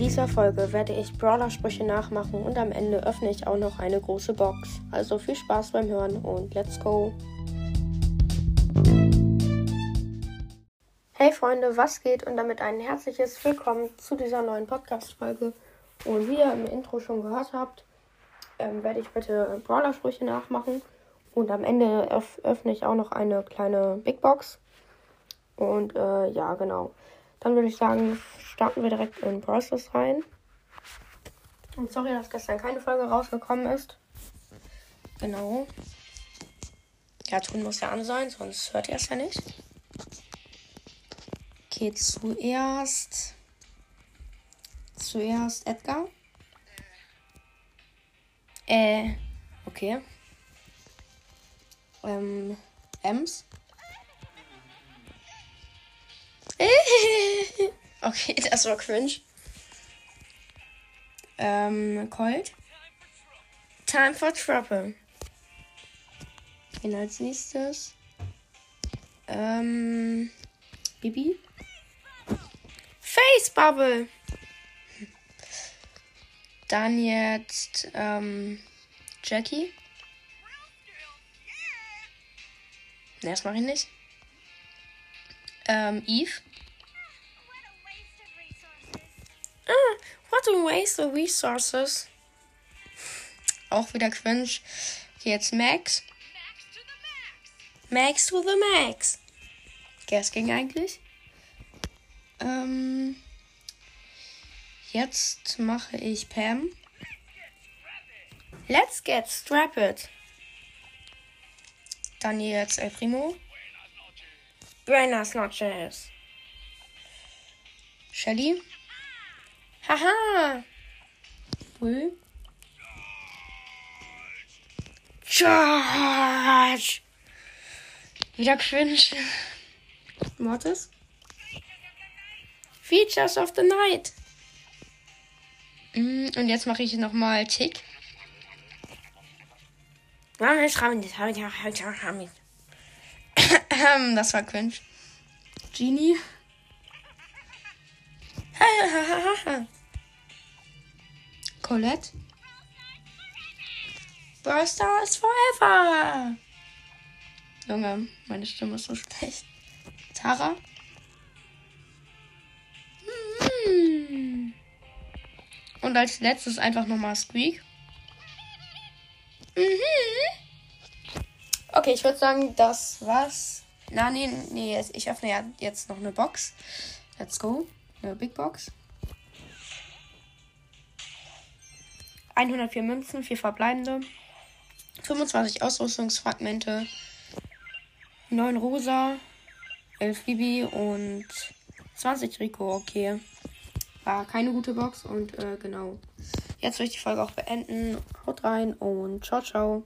dieser Folge werde ich Brawler-Sprüche nachmachen und am Ende öffne ich auch noch eine große Box. Also viel Spaß beim Hören und let's go! Hey Freunde, was geht? Und damit ein herzliches Willkommen zu dieser neuen Podcast-Folge. Und wie ihr im Intro schon gehört habt, ähm, werde ich heute Brawler-Sprüche nachmachen. Und am Ende öff öffne ich auch noch eine kleine Big Box. Und äh, ja, genau. Dann würde ich sagen, starten wir direkt in Process rein. Und sorry, dass gestern keine Folge rausgekommen ist. Genau. Ja, tun muss ja an sein, sonst hört ihr es ja nicht. Okay, zuerst. Zuerst Edgar. Äh, okay. Ähm, Ems. okay, das war cringe. Ähm, Colt. Time for Trouble. Wen als nächstes? Ähm, Bibi. Face Bubble. Dann jetzt, ähm, Jackie. Ne, das mache ich nicht. Ähm, Eve. A waste of resources. Auch wieder cringe. Jetzt Max. Max to the max. Das ging eigentlich. Ähm, jetzt mache ich Pam. Let's get strapped. Dann jetzt El Primo. Buenas noches. Shelly. Haha. Will. Charge. Wieder cringe. Mortis. Features of the Night. Mm, und jetzt mache ich nochmal Tick. Das war cringe. Genie. Colette. Brawl Stars Forever. Junge, meine Stimme ist so schlecht. Tara. Und als letztes einfach nochmal Squeak. Mhm. Okay, ich würde sagen, das war's. Na, nee, nee, ich öffne ja jetzt noch eine Box. Let's go. Eine Big Box. 104 Münzen, 4 verbleibende. 25 Ausrüstungsfragmente. 9 Rosa. 11 Bibi und 20 Rico. Okay. War keine gute Box und äh, genau. Jetzt will ich die Folge auch beenden. Haut rein und ciao, ciao.